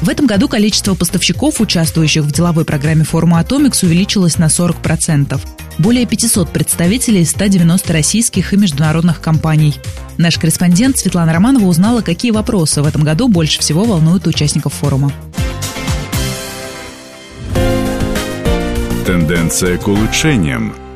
В этом году количество поставщиков, участвующих в деловой программе форума «Атомекс», увеличилось на 40%. Более 500 представителей из 190 российских и международных компаний. Наш корреспондент Светлана Романова узнала, какие вопросы в этом году больше всего волнуют участников форума. Тенденция к улучшениям –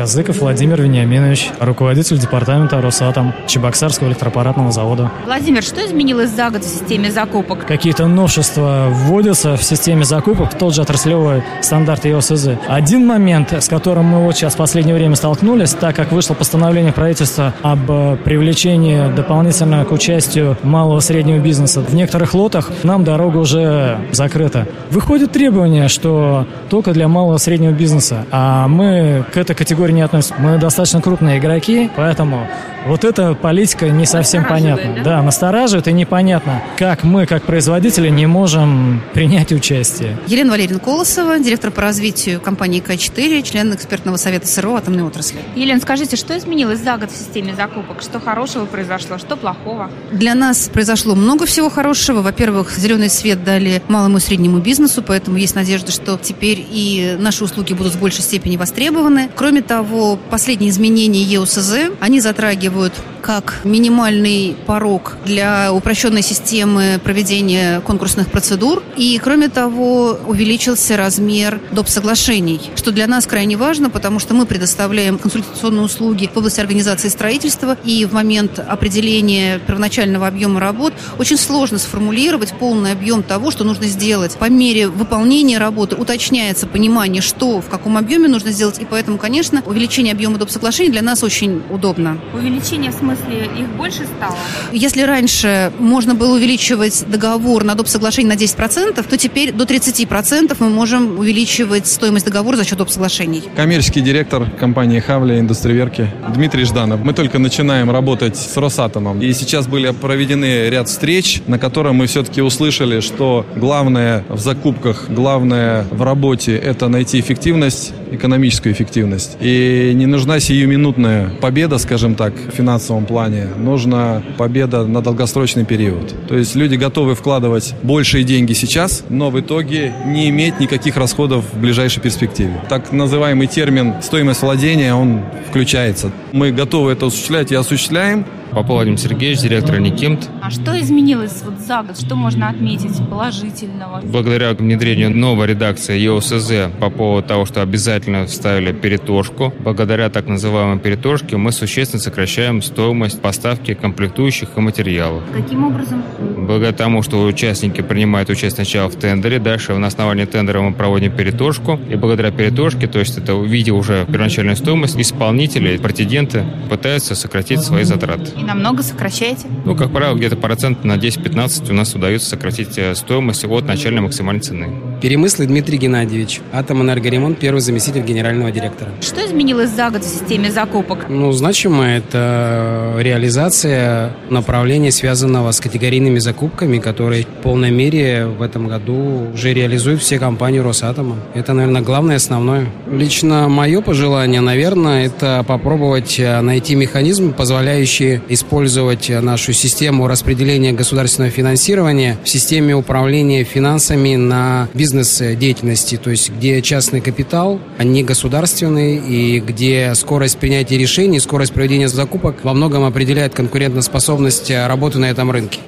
Казыков Владимир Вениаминович, руководитель департамента Росатом Чебоксарского электроаппаратного завода. Владимир, что изменилось за год в системе закупок? Какие-то новшества вводятся в системе закупок, тот же отраслевой стандарт ЕОСЗ. Один момент, с которым мы вот сейчас в последнее время столкнулись, так как вышло постановление правительства об э, привлечении дополнительно к участию малого и среднего бизнеса. В некоторых лотах нам дорога уже закрыта. Выходит требование, что только для малого и среднего бизнеса, а мы к этой категории категории не относимся. Мы достаточно крупные игроки, поэтому вот эта политика не совсем понятна. Да? да, настораживает и непонятно, как мы, как производители, не можем принять участие. Елена Валерьевна Колосова, директор по развитию компании К4, член экспертного совета СРО атомной отрасли. Елена, скажите, что изменилось за год в системе закупок? Что хорошего произошло, что плохого? Для нас произошло много всего хорошего. Во-первых, зеленый свет дали малому и среднему бизнесу, поэтому есть надежда, что теперь и наши услуги будут в большей степени востребованы. Кроме того, последние изменения ЕУСЗ, они затрагивают как минимальный порог для упрощенной системы проведения конкурсных процедур. И, кроме того, увеличился размер доп. соглашений, что для нас крайне важно, потому что мы предоставляем консультационные услуги в области организации строительства, и в момент определения первоначального объема работ очень сложно сформулировать полный объем того, что нужно сделать. По мере выполнения работы уточняется понимание, что в каком объеме нужно сделать, и поэтому, конечно, увеличение объема доп. соглашений для нас очень удобно. Увеличение увеличение, в смысле, их больше стало? Если раньше можно было увеличивать договор на доп. соглашение на 10%, то теперь до 30% мы можем увеличивать стоимость договора за счет доп. соглашений. Коммерческий директор компании «Хавли» Индустриверки Дмитрий Жданов. Мы только начинаем работать с Росатомом. И сейчас были проведены ряд встреч, на которых мы все-таки услышали, что главное в закупках, главное в работе – это найти эффективность, экономическую эффективность. И не нужна сиюминутная победа, скажем так, финансовом плане, нужна победа на долгосрочный период. То есть люди готовы вкладывать большие деньги сейчас, но в итоге не иметь никаких расходов в ближайшей перспективе. Так называемый термин «стоимость владения», он включается. Мы готовы это осуществлять и осуществляем, Попов Владимир Сергеевич, директор Никимт. А что изменилось вот за год? Что можно отметить положительного? Благодаря внедрению новой редакции ЕОСЗ по поводу того, что обязательно вставили перетошку, благодаря так называемой перетошке мы существенно сокращаем стоимость поставки комплектующих и материалов. Каким образом? Благодаря тому, что участники принимают участие сначала в тендере, дальше на основании тендера мы проводим перетошку, и благодаря перетошке, то есть это увидев уже первоначальную стоимость, исполнители, претенденты пытаются сократить свои затраты. И намного сокращаете? Ну, как правило, где-то процент на 10-15 у нас удается сократить э, стоимость от начальной максимальной цены. Перемыслый Дмитрий Геннадьевич, Атомэнергоремонт, первый заместитель генерального директора. Что изменилось за год в системе закупок? Ну, значимо это реализация направления, связанного с категорийными закупками, которые в полной мере в этом году уже реализуют все компании Росатома. Это, наверное, главное, основное. Лично мое пожелание, наверное, это попробовать э, найти механизмы, позволяющие использовать нашу систему распределения государственного финансирования в системе управления финансами на бизнес-деятельности, то есть где частный капитал, а не государственный, и где скорость принятия решений, скорость проведения закупок во многом определяет конкурентоспособность работы на этом рынке.